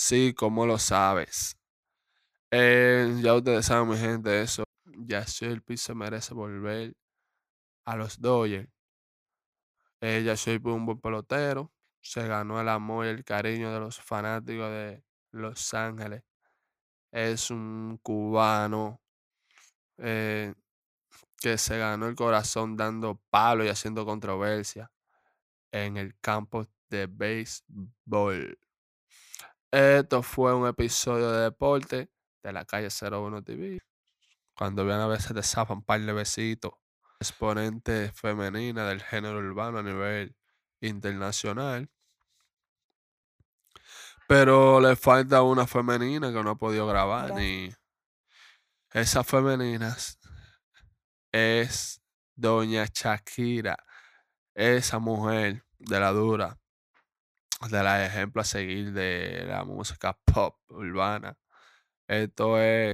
Sí, como lo sabes. Eh, ya ustedes saben, mi gente, eso. Ya Shelby se merece volver a los Dodgers. Eh, ya fue un buen pelotero. Se ganó el amor y el cariño de los fanáticos de Los Ángeles. Es un cubano eh, que se ganó el corazón dando palo y haciendo controversia en el campo de béisbol. Esto fue un episodio de deporte de la calle 01 TV. Cuando vean a veces te zafan un par de besitos. Exponente femenina del género urbano a nivel internacional. Pero le falta una femenina que no ha podido grabar. Ni esas femeninas es Doña Shakira. Esa mujer de la dura. De la ejemplo a seguir de la música pop urbana. Esto es